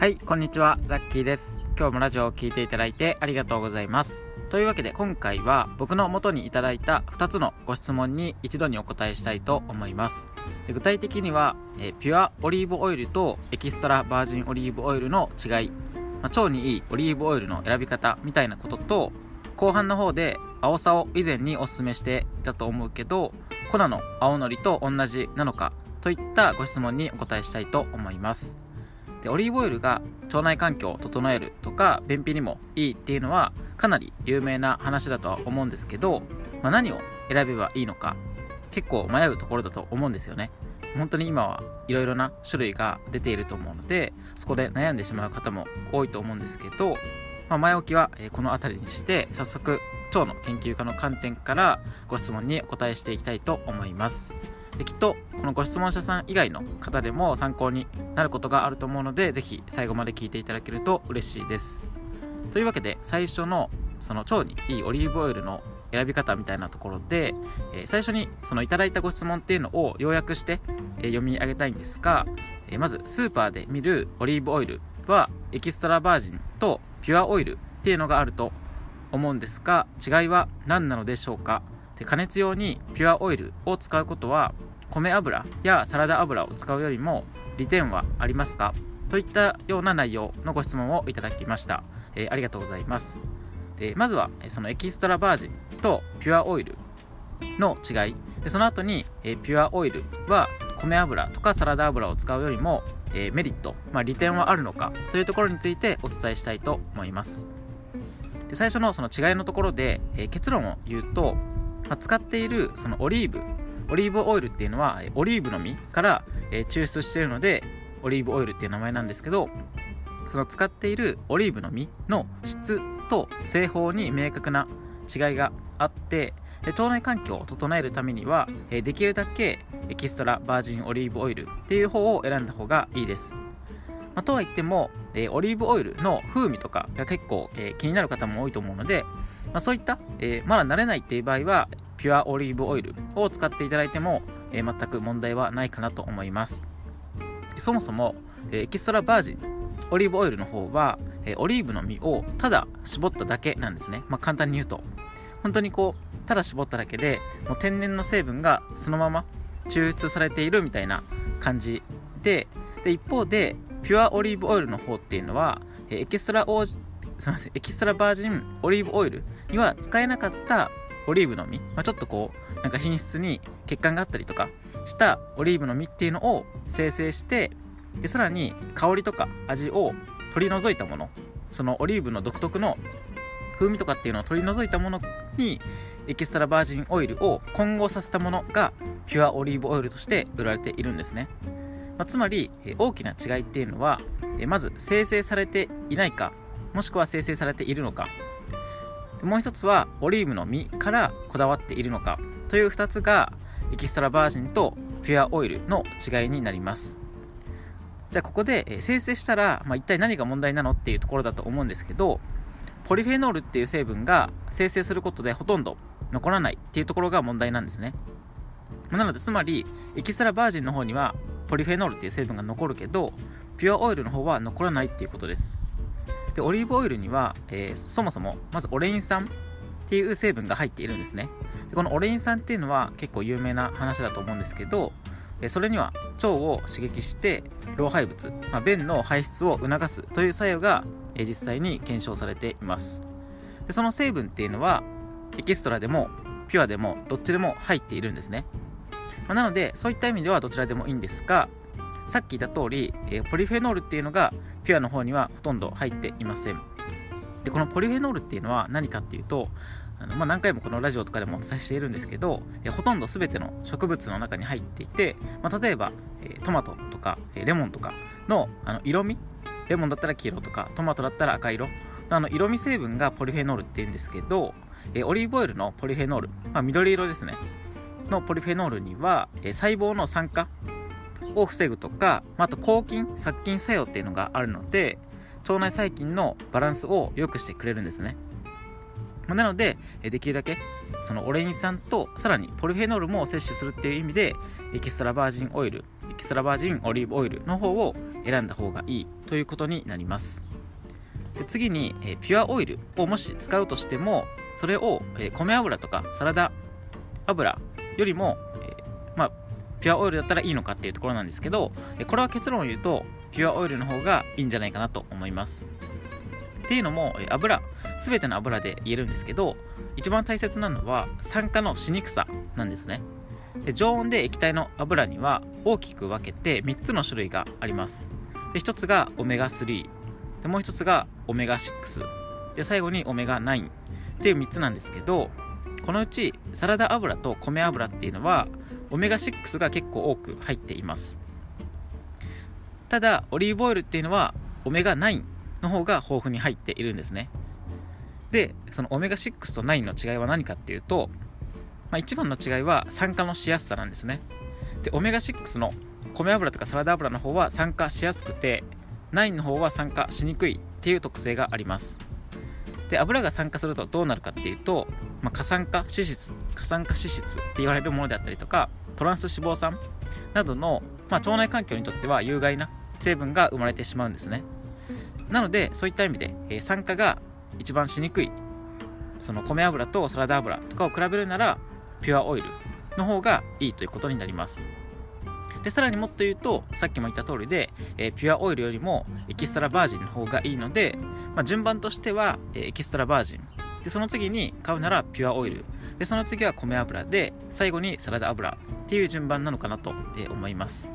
はいこんにちは。ザッキーです。今日もラジオを聴いていただいてありがとうございます。というわけで今回は僕の元にいただいた2つのご質問に一度にお答えしたいと思います。で具体的には、えピュアオリーブオイルとエキストラバージンオリーブオイルの違い、まあ、腸にいいオリーブオイルの選び方みたいなことと後半の方で青さを以前にお勧めしていたと思うけど粉の青のりと同じなのかといったご質問にお答えしたいと思います。でオリーブオイルが腸内環境を整えるとか便秘にもいいっていうのはかなり有名な話だとは思うんですけど、まあ、何を選べばいいのか結構迷うところだと思うんですよね。本当に今はいろいろな種類が出ていると思うのでそこで悩んでしまう方も多いと思うんですけど、まあ、前置きはこの辺りにして早速腸の研究家の観点からご質問にお答えしていきたいと思います。きっとこのご質問者さん以外の方でも参考になることがあると思うのでぜひ最後まで聞いていただけると嬉しいです。というわけで最初のその腸にいいオリーブオイルの選び方みたいなところで、え、最初にそのいただいたご質問っていうのを要約して、え、読み上げたいんですが、え、まずスーパーで見るオリーブオイルはエキストラバージンとピュアオイルっていうのがあると思うんですが違いは何なのでしょうか？で加熱用にピュアオイルを使うことは米油やサラダ油を使うよりも利点はありますか？といったような内容のご質問をいただきました、えー、ありがとうございます。でまずはそのエキストラバージンとピュアオイルの違い。でその後に、えー、ピュアオイルは米油とかサラダ油を使うよりも、えー、メリット、まあ、利点はあるのか？というところについてお伝えしたいと思います。で最初のその違いのところで、えー、結論を言うと、まあ、使っているそのオリーブオリーブオイルっていうのはオリーブの実から、え、抽出しているのでオリーブオイルっていう名前なんですけどその使っているオリーブの実の質と製法に明確な違いがあって腸内環境を整えるためにはできるだけエキストラバージンオリーブオイルっていう方を選んだ方がいいです。まあ、とは言っても、えー、オリーブオイルの風味とかが結構、えー、気になる方も多いと思うので、まあ、そういった、えー、まだ慣れないっていう場合はピュアオリーブオイルを使っていただいても、え全く問題はないかなと思います。そもそも、えエキストラバージンオリーブオイルの方は、えオリーブの実をただ絞っただけなんですね、まあ、簡単に言うと。本当にこうただ絞っただけでもう天然の成分がそのまま抽出されているみたいな感じでで一方でピュアオリーブオイルの方っていうのはエキストラオすみませんエキストラバージンオリーブオイルには使えなかったオリーブの実、まあ、ちょっとこうなんか品質に欠陥があったりとかしたオリーブの実っていうのを生成してでさらに香りとか味を取り除いたもの。そのオリーブの独特の風味とかっていうのを取り除いたものにエキストラバージンオイルを混合させたものがピュアオリーブオイルとして売られているんですね。まあ、つまり、大きな違いっていうのは、まず生成されていないかもしくは生成されているのか。もう一つはオリーブの実からこだわっているのか。という2つがエキストラバージンとピュアオイルの違いになります。じゃあここで、生成したら、まあ、一体何が問題なのっていうところだと思うんですけどポリフェノールっていう成分が生成することでほとんど残らないっていうところが問題なんですね。なのでつまりエキストラバージンの方にはポリフェノールっていう成分が残るけどピュアオイルの方は残らないっていうことです。でオリーブオイルには、えー、そもそもまずオレイン酸っていう成分が入っているんですね。でこのオレイン酸っていうのは結構有名な話だと思うんですけどそれには腸を刺激して老廃物、まあ、便の排出を促すという作用が実際に検証されています。でその成分っていうのはエキストラでもピュアでもどっちでも入っているんですね。まあ、なのでそういった意味ではどちらでもいいんですがさっき言った通り、えー、ポリフェノールっていうのがピュアの方にはほとんど入っていません。でこのポリフェノールっていうのは何かっていうとあの、まあ、何回もこのラジオとかでもお伝えしているんですけど、え、ほとんど全ての植物の中に入っていて、まあ、例えば、え、トマトとか、えレモンとかのあの色味レモンだったら黄色とかトマトだったら赤色あの色味成分がポリフェノールっていうんですけど、えオリーブオイルのポリフェノール、まあ、緑色ですね。のポリフェノールには、え細胞の酸化を防ぐとか、あと抗菌殺菌作用っていうのがあるので腸内細菌のバランスを良くしてくれるんですね。なのでできるだけそのオレイン酸とさらにポリフェノールも摂取するっていう意味でエキストラバージンオイルエキストラバージンオリーブオイルの方を選んだ方がいいということになります。で次に、え、ピュアオイルをもし使うとしてもそれを、え、米油とかサラダ油よりも、え、まあピュアオイルだったらいいのかっていうところなんですけど、えこれは結論を言うとピュアオイルの方がいいんじゃないかなと思います。っていうのも、え油全ての油で言えるんですけど一番大切なのは酸化のしにくさなんですね。で常温で液体の油には大きく分けて3つの種類があります。で1つがオメガ3でもう1つがオメガ6で最後にオメガ9っていう3つなんですけどこのうちサラダ油と米油っていうのはオメガ6が結構多く入っています。ただオリーブオイルっていうのはオメガ9の方が豊富に入っているんですね。でそのオメガ6と9の違いは何かっていうと、まあ、一番の違いは酸化のしやすさなんですね。でオメガ6の米油とかサラダ油の方は酸化しやすくて9の方は酸化しにくいっていう特性があります。で油が酸化するとどうなるかっていうと、まあ、過酸化脂質過酸化脂質って言われるものであったりとかトランス脂肪酸などの、まあ、腸内環境にとっては有害な成分が生まれてしまうんですね。なのでそういった意味で、えー、酸化が一番しにくいその米油とサラダ油とかを比べるならピュアオイルの方がいいということになります。でさらにもっと言うとさっきも言った通りで、えー、ピュアオイルよりもエキストラバージンの方がいいので、まあ、順番としては、えー、エキストラバージン。でその次に買うならピュアオイル。でその次は米油で最後にサラダ油。っていう順番なのかなと、えー、思います。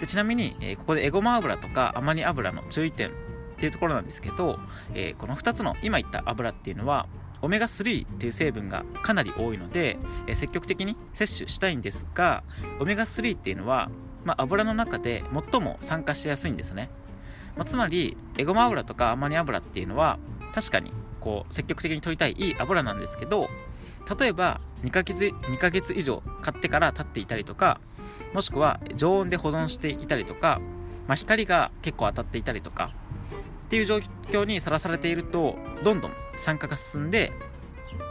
でちなみに、えここでエゴマ油とかアマニ油の注意点っていうところなんですけど、えこの2つの今言った油っていうのはオメガ3っていう成分がかなり多いので、え積極的に摂取したいんですがオメガ3っていうのは、まあ、油の中で最も酸化しやすいんですね、まあ、つまりエゴマ油とかアマニ油っていうのは確かにこう積極的に取りたいいい油なんですけど例えば2ヶ月 ,2 ヶ月以上買ってから経っていたりとかもしくは常温で保存していたりとか、まあ、光が結構当たっていたりとかっていう状況にさらされているとどんどん酸化が進んで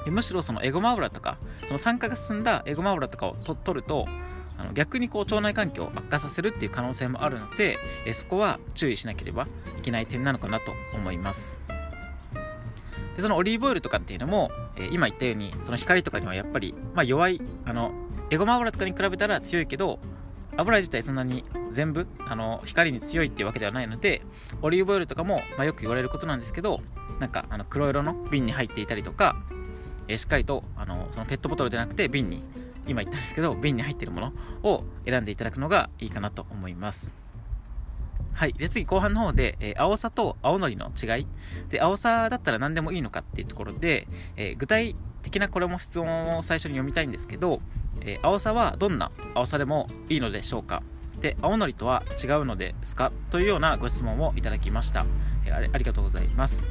むしろそのエゴマ油とかその酸化が進んだエゴマ油とかをと取るとあの逆にこう腸内環境を悪化させるっていう可能性もあるのでえそこは注意しなければいけない点なのかなと思います。でそのオリーブオイルとかっていうのも、え今言ったようにその光とかにはやっぱり、まあ、弱いあのエゴマ油とかに比べたら強いけど油自体そんなに全部あの光に強いっていうわけではないのでオリーブオイルとかも、まあ、よく言われることなんですけどなんかあの黒色の瓶に入っていたりとか、え、しっかりとあのそのペットボトルじゃなくて瓶に今言ったんですけど瓶に入ってるものを選んでいただくのがいいかなと思います。はい。で次後半の方で、えー、青さと青のりの違い。で青さだったら何でもいいのかっていうところで、えー、具体的なこれも質問を最初に読みたいんですけど、えー、青さはどんな青さでもいいのでしょうか？で青のりとは違うのですか？というようなご質問をいただきました、えー、ありがとうございます。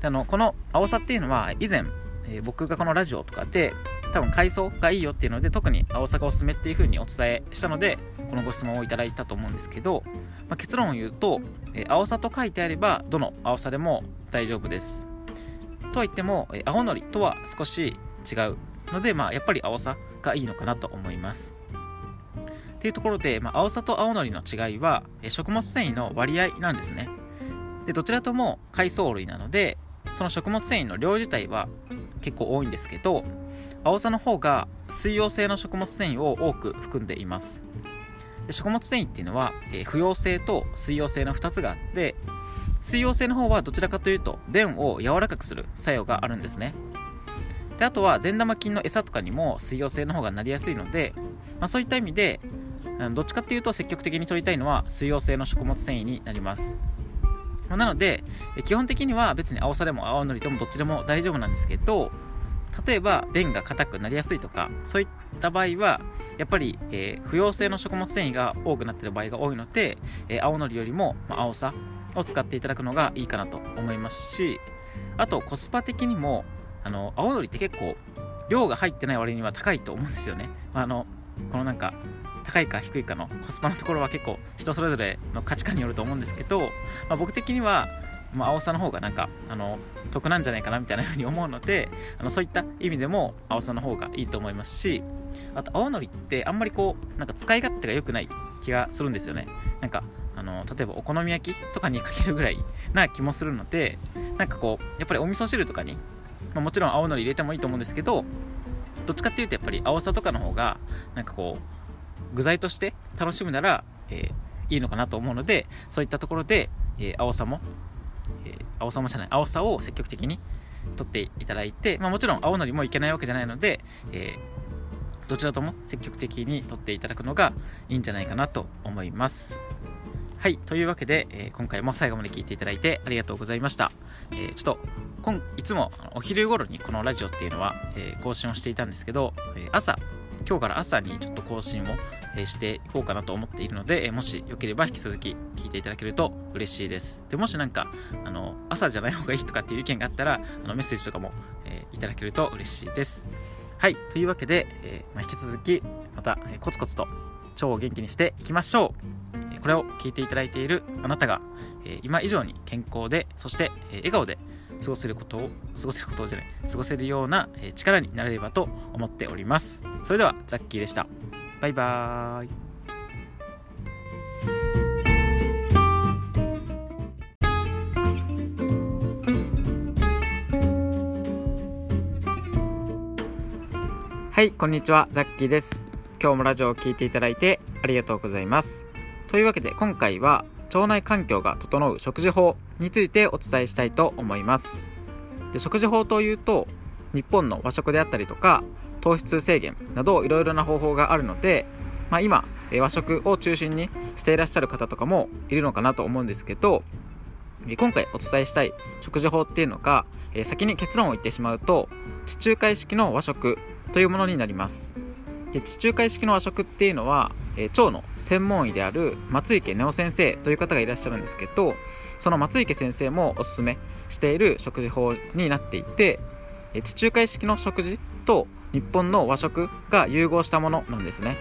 であのこの青さっていうのは以前、えー、僕がこのラジオとかで多分海藻がいいよっていうので特に青さがおすすめっていう風にお伝えしたのでこのご質問をいただいたと思うんですけど、まあ、結論を言うと、えー、青さと書いてあればどの青さでも大丈夫です。とは言っても、え、青のりとは少し違う。ので、まあ、やっぱり青さがいいのかなと思いますっていうところで、まあ、青さと青のりの違いは、食物繊維の割合なんですね。で、どちらとも海藻類なので、その食物繊維の量自体は結構多いんですけど、青さの方が水溶性の食物繊維を多く含んでいます。で食物繊維っていうのは、えー、不溶性と水溶性の2つがあって、水溶性の方はどちらかというと便を柔らかくする作用があるんですね。であとは善玉菌の餌とかにも水溶性の方がなりやすいので、まあ、そういった意味でどっちかっていうと積極的に取りたいのは水溶性の食物繊維になります。なので、基本的には別に青さでも青のりでもどっちでも大丈夫なんですけど、例えば便が硬くなりやすいとか、そういった場合は、やっぱり、えー、不溶性の食物繊維が多くなってる場合が多いので、えー、青のりよりも、ま青さを使っていただくのがいいかなと思いますし、あとコスパ的にも、あの青のりって結構量が入ってない割には高いと思うんですよね。まあのこのなんか高いか低いかのコスパのところは結構人それぞれの価値観によると思うんですけど、まあ、僕的には、まあ、青さの方がなんかあの得なんじゃないかなみたいなふうに思うのであのそういった意味でも青さの方がいいと思いますしあと青のりってあんまりこうなんか使い勝手が良くない気がするんですよねなんかあの例えばお好み焼きとかにかけるぐらいな気もするのでなんかこうやっぱりお味噌汁とかに、まあ、もちろん青のり入れてもいいと思うんですけどどっちかっていうとやっぱり青さとかの方がなんかこう具材として楽しむなら、えー、いいのかなと思うのでそういったところで、えー、青さも、えー、青さもじゃない青さを積極的に取っていただいて、まあ、もちろん青のりもいけないわけじゃないので、えどちらとも積極的に取っていただくのがいいんじゃないかなと思います。はいというわけで、え今回も最後まで聞いていただいてありがとうございました、えちょっと今いつもお昼頃にこのラジオっていうのは、え更新をしていたんですけど、え朝今日から朝にちょっと更新を、えしていこうかなと思っているので、えもしよければ引き続き聞いていただけると嬉しいです。でもしなんかあの朝じゃない方がいいとかっていう意見があったらあのメッセージとかも、えいただけると嬉しいです。はいというわけで、えまあ、引き続きまた、えコツコツと腸を元気にしていきましょう。これを聞いていただいているあなたが、え今以上に健康でそして、笑顔で過ごせることを過ごせることじゃない過ごせるような力になれればと思っておりますそれではザッキーでしたバイバーイはい、こんにちは、ザッキーです。今日もラジオを聴いていただいてありがとうございます。というわけで今回は腸内環境が整う食事法についてお伝えしたいと思います。で食事法というと日本の和食であったりとか糖質制限などいろいろな方法があるので、まあ、今和食を中心にしていらっしゃる方とかもいるのかなと思うんですけど今回お伝えしたい食事法っていうのが先に結論を言ってしまうと地中海式の和食というものになります。で地中海式の和食っていうのはえー、腸の専門医である松池根夫先生という方がいらっしゃるんですけどその松池先生もおすすめしている食事法になっていて、え地中海式の食事と日本の和食が融合したものなんですね。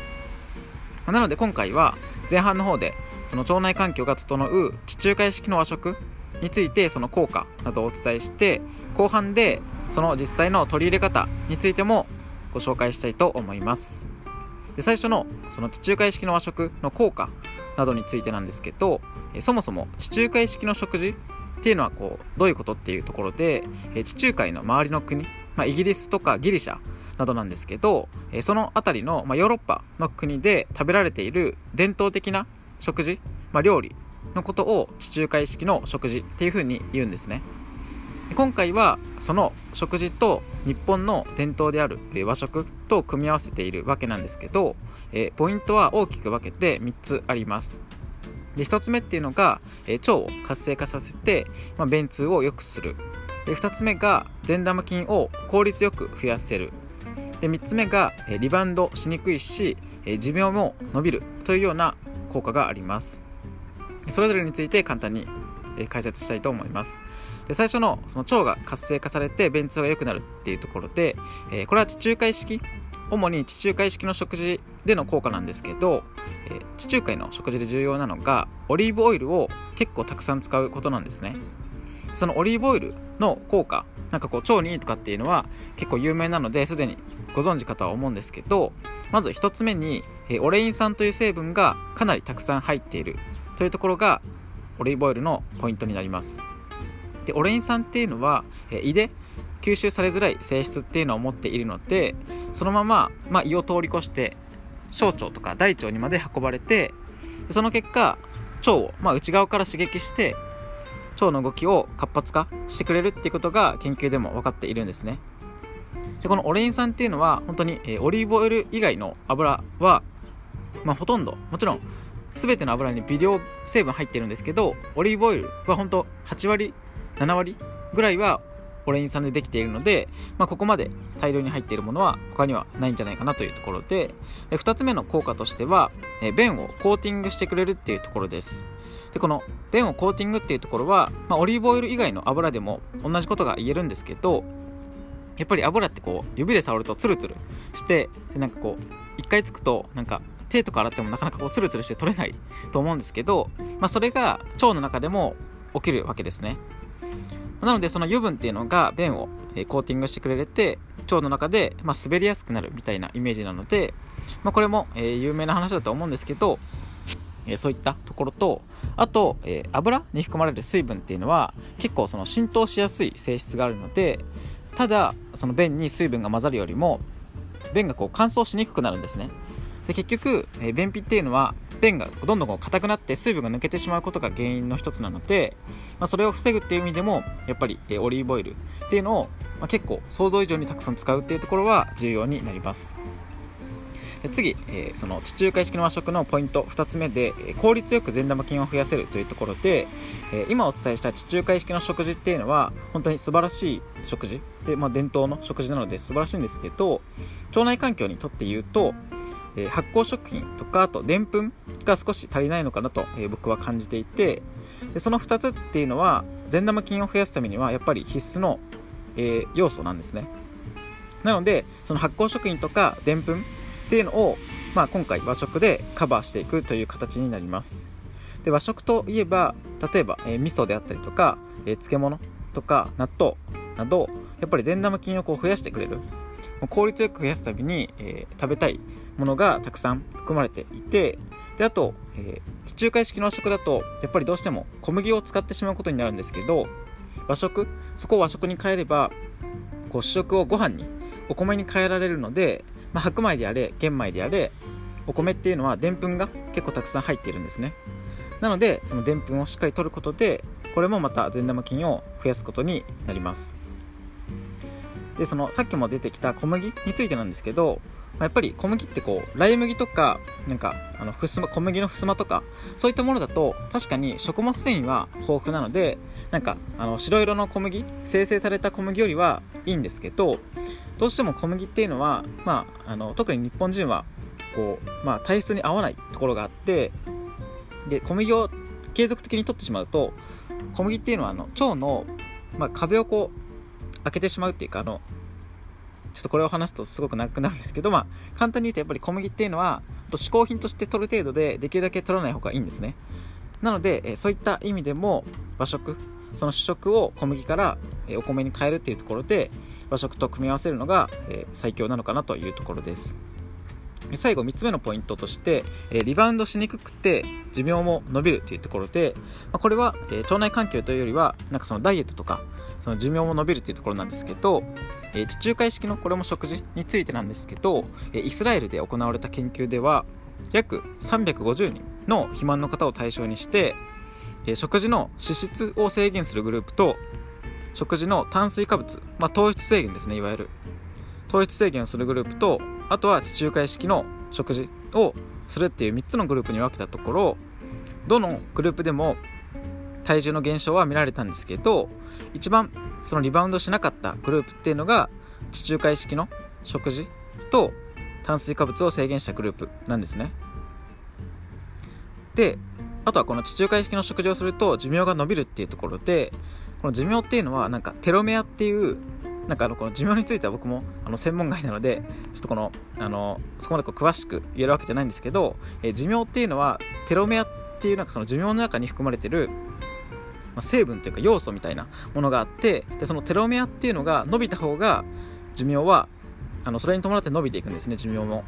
なので今回は前半の方でその腸内環境が整う地中海式の和食についてその効果などをお伝えして後半でその実際の取り入れ方についてもご紹介したいと思います。で最初のその地中海式の和食の効果などについてなんですけどそもそも地中海式の食事っていうのはこうどういうことっていうところで地中海の周りの国、まあ、イギリスとかギリシャなどなんですけどその辺りの、まあ、ヨーロッパの国で食べられている伝統的な食事、まあ、料理のことを地中海式の食事っていうふうに言うんですね。今回はその食事と日本の伝統である和食と組み合わせているわけなんですけど、えポイントは大きく分けて3つあります。で1つ目っていうのが、腸を活性化させて、まあ、便通を良くする。で2つ目が善玉菌を効率よく増やせる。で3つ目が、リバウンドしにくいし、寿命も伸びるというような効果があります。それぞれについて簡単に解説したいと思います。で最初のその腸が活性化されて便通が良くなるっていうところで、えー、これは地中海式。主に地中海式の食事での効果なんですけど、えー、地中海の食事で重要なのがオリーブオイルを結構たくさん使うことなんですね。そのオリーブオイルの効果なんかこう腸にいいとかっていうのは結構有名なのですでにご存知かとは思うんですけどまず1つ目に、えー、オレイン酸という成分がかなりたくさん入っているというところがオリーブオイルのポイントになります。でオレイン酸っていうのは、胃で吸収されづらい性質っていうのを持っているのでそのまま、まあ、胃を通り越して小腸とか大腸にまで運ばれてその結果腸を、まあ、内側から刺激して腸の動きを活発化してくれるっていうことが研究でも分かっているんですね。でこのオレイン酸っていうのは本当に、えー、オリーブオイル以外の油は、まあ、ほとんどもちろん全ての油に微量成分入ってるんですけどオリーブオイルは本当8割7割ぐらいはオレイン酸でできているので、まあ、ここまで大量に入っているものは他にはないんじゃないかなというところで2つ目の効果としては便をコーティングしてくれるっていうところです。でこの便をコーティングっていうところは、まあ、オリーブオイル以外の油でも同じことが言えるんですけどやっぱり油ってこう指で触るとツルツルしてでなんかこう一回つくとなんか手とか洗ってもなかなかこうツルツルして取れないと思うんですけど、まあ、それが腸の中でも起きるわけですね。なのでその油分っていうのが便をコーティングしてくれて腸の中で、ま滑りやすくなるみたいなイメージなので、まあ、これも、え有名な話だと思うんですけどえそういったところとあと、え油に含まれる水分っていうのは結構その浸透しやすい性質があるのでただその便に水分が混ざるよりも便がこう乾燥しにくくなるんですね。で結局、え便秘っていうのは便がどんどん硬くなって水分が抜けてしまうことが原因の一つなので、まあ、それを防ぐっていう意味でもやっぱり、オリーブオイルっていうのを、まあ、結構想像以上にたくさん使うっていうところは重要になります。で次、えー、その地中海式の和食のポイント2つ目で、効率よく善玉菌を増やせるというところで、え今お伝えした地中海式の食事っていうのは本当に素晴らしい食事で、まあ、伝統の食事なので素晴らしいんですけど腸内環境にとって言うとえ、発酵食品とかあとでんぷんが少し足りないのかなと、え、僕は感じていてでその2つっていうのは善玉菌を増やすためにはやっぱり必須の、え、要素なんですね。なのでその発酵食品とかでんぷんっていうのを、まあ、今回和食でカバーしていくという形になります。で和食といえば例えば、えー、味噌であったりとか、えー、漬物とか納豆などやっぱり善玉菌をこう増やしてくれる。効率よく増やすために、えー、食べたいものがたくさん含まれていてであと、えー、地中海式の和食だとやっぱりどうしても小麦を使ってしまうことになるんですけど和食そこを和食に変えればこう主食をご飯にお米に変えられるので、まあ、白米であれ玄米であれお米っていうのはでんぷんが結構たくさん入っているんですね。なのでそのでんぷんをしっかりとることでこれもまた善玉菌を増やすことになります。でそのさっきも出てきた小麦についてなんですけどまやっぱり小麦ってこうライ麦とかなんかあのふすま小麦のふすまとかそういったものだと確かに食物繊維は豊富なのでなんかあの白色の小麦生成された小麦よりはいいんですけどどうしても小麦っていうのは、まあ、あの特に日本人はこう、まあ、体質に合わないところがあってで小麦を継続的に取ってしまうと小麦っていうのはあの腸の、まあ、壁をこう開けてしまうっていうかあのちょっとこれを話すとすごく長くなるんですけど、まあ、簡単に言うとやっぱり小麦っていうのは嗜好品として取る程度でできるだけ取らない方がいいんですね。なので、えそういった意味でも和食その主食を小麦から、えお米に変えるっていうところで和食と組み合わせるのが、え最強なのかなというところです。最後3つ目のポイントとして、リバウンドしにくくて寿命も伸びるというところで、これは、腸内環境というよりはなんかそのダイエットとかその寿命も伸びるというところなんですけど、地中海式のこれも食事についてなんですけど、イスラエルで行われた研究では約350人の肥満の方を対象にして、食事の脂質を制限するグループと食事の炭水化物、まあ、糖質制限ですねいわゆる。糖質制限をするグループとあとは地中海式の食事をするっていう3つのグループに分けたところどのグループでも体重の減少は見られたんですけど一番そのリバウンドしなかったグループっていうのが地中海式の食事と炭水化物を制限したグループなんですね。であとはこの地中海式の食事をすると寿命が伸びるっていうところでこの寿命っていうのはなんかテロメアっていうなんかあのこの寿命については僕もあの専門外なのでちょっとこのあのそこまでこう詳しく言えるわけじゃないんですけど、え寿命っていうのはテロメアっていうなんかその寿命の中に含まれてるま成分というか要素みたいなものがあってでそのテロメアっていうのが伸びた方が寿命はあのそれに伴って伸びていくんですね寿命も。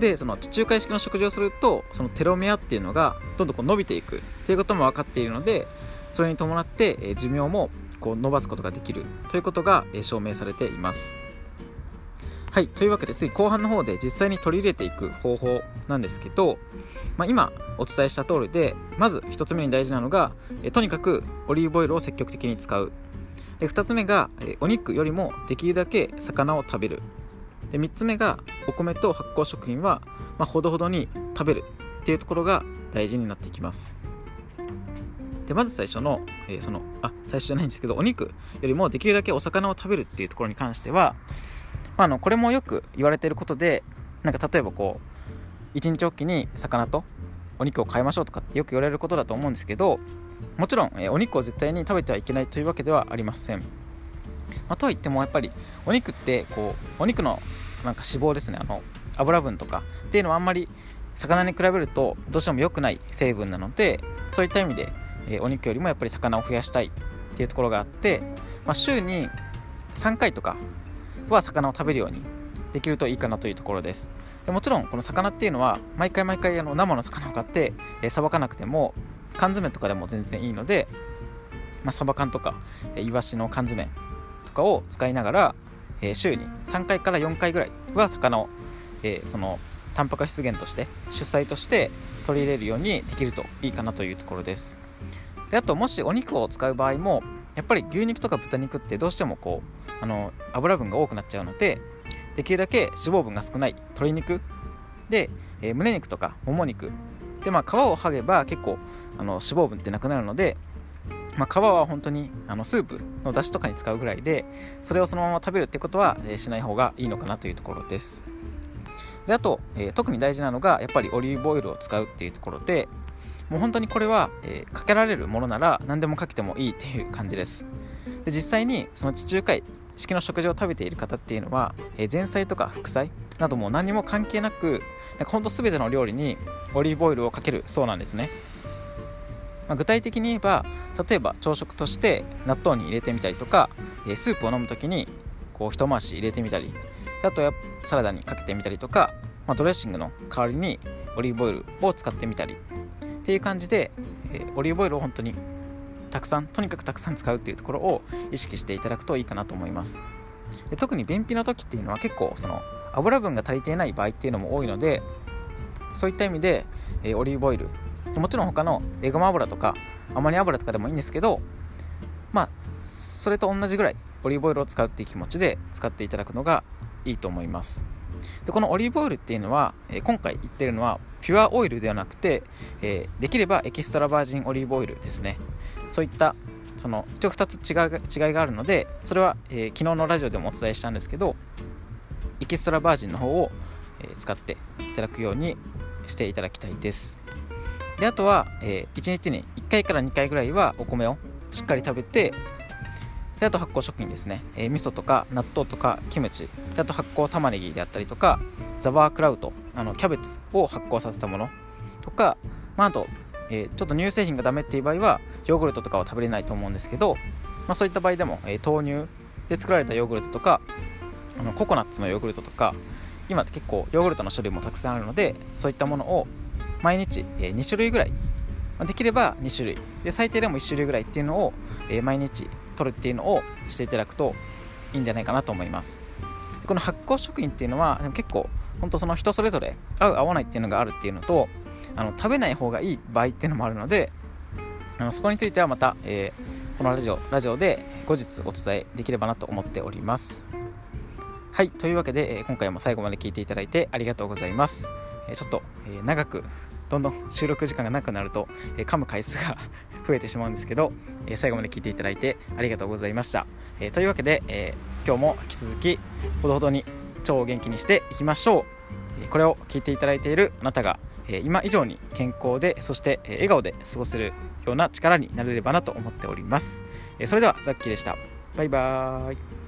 でその地中海式の食事をするとそのテロメアっていうのがどんどんこう伸びていく。っていうことも分かっているのでそれに伴って、え寿命もこう伸ばすことができるということが、え証明されています。はいというわけで次後半の方で実際に取り入れていく方法なんですけど、まあ、今お伝えした通りでまず1つ目に大事なのがえとにかくオリーブオイルを積極的に使う。で2つ目がえお肉よりもできるだけ魚を食べる。で3つ目がお米と発酵食品は、まあ、ほどほどに食べるっていうところが大事になってきます。でまず最初の,、えー、そのあ最初じゃないんですけどお肉よりもできるだけお魚を食べるっていうところに関しては、まあ、あのこれもよく言われていることでなんか例えばこう1日おきに魚とお肉を買いましょうとかってよく言われることだと思うんですけどもちろん、えー、お肉を絶対に食べてはいけないというわけではありません、まあ、とはいってもやっぱりお肉ってこうお肉のなんか脂肪ですね。あの油分とかっていうのはあんまり魚に比べるとどうしても良くない成分なのでそういった意味で、えー、お肉よりもやっぱり魚を増やしたいっていうところがあって、まあ、週に3回とかは魚を食べるようにできるといいかなというところです。でもちろんこの魚っていうのは毎回毎回あの生の魚を買ってさば、えー、かなくても缶詰とかでも全然いいのでまあ、サバ缶とか、えイワシの缶詰とかを使いながら、えー、週に3回から4回ぐらいは魚を、えー、そのタンパク質源として主菜として取り入れるようにできるといいかなというところです。であともしお肉を使う場合もやっぱり牛肉とか豚肉ってどうしてもこうあの油分が多くなっちゃうのでできるだけ脂肪分が少ない鶏肉。で、えー、胸肉とかもも肉。でまあ皮を剥げば結構あの脂肪分ってなくなるのでまあ、皮は本当にあのスープの出汁とかに使うぐらいでそれをそのまま食べるってことは、えー、しない方がいいのかなというところです。であと、えー、特に大事なのがやっぱりオリーブオイルを使うっていうところでもう本当にこれは、えー、かけられるものなら何でもかけてもいいっていう感じです。で実際にその地中海式の食事を食べている方っていうのは、え前菜とか副菜なども何も関係なく本当全ての料理にオリーブオイルをかけるそうなんですね。まあ、具体的に言えば例えば朝食として納豆に入れてみたりとか、えー、スープを飲む時にこう一回し入れてみたりあとやサラダにかけてみたりとか、まあ、ドレッシングの代わりにオリーブオイルを使ってみたりっていう感じで、えー、オリーブオイルを本当にたくさんとにかくたくさん使うっていうところを意識していただくといいかなと思います。で特に便秘の時っていうのは結構その油分が足りていない場合っていうのも多いのでそういった意味で、えー、オリーブオイルもちろん他のエゴマ油とかアマニ油とかでもいいんですけどまあそれと同じぐらいオリーブオイルを使うっていう気持ちで使っていただくのがいいと思います。でこのオリーブオイルっていうのは、え、今回言ってるのはピュアオイルではなくて、え、できればエキストラバージンオリーブオイルですね。そういったその一応2つ違い違いがあるのでそれは、え、昨日のラジオでもお伝えしたんですけどエキストラバージンの方を、え使っていただくようにしていただきたいです。であとは、えー、1日に1回から2回ぐらいはお米をしっかり食べてであと発酵食品ですね、えー、味噌とか納豆とかキムチであと発酵玉ねぎであったりとかザワークラウトあのキャベツを発酵させたものとか、まあ、あと、えー、ちょっと乳製品がダメっていう場合はヨーグルトとかは食べれないと思うんですけど、まあ、そういった場合でも、えー、豆乳で作られたヨーグルトとかあのココナッツのヨーグルトとか今って結構ヨーグルトの種類もたくさんあるのでそういったものを毎日、え2種類ぐらいできれば2種類。で最低でも1種類ぐらいっていうのを、え毎日取るっていうのをしていただくといいんじゃないかなと思います。この発酵食品っていうのは結構本当その人それぞれ合う合わないっていうのがあるっていうのとあの食べない方がいい場合っていうのもあるのであのそこについてはまた、えー、このラジオラジオで後日お伝えできればなと思っております。はいというわけで、え今回も最後まで聞いていただいてありがとうございます。えちょっと、え長くどんどん収録時間が長くなると、え噛む回数が 増えてしまうんですけど、え最後まで聞いていただいてありがとうございました、えというわけで、え今日も引き続きほどほどに超元気にしていきましょう。これを聞いていただいているあなたが今以上に健康でそして笑顔で過ごせるような力になれればなと思っております。それではザッキーでした。バイバーイ。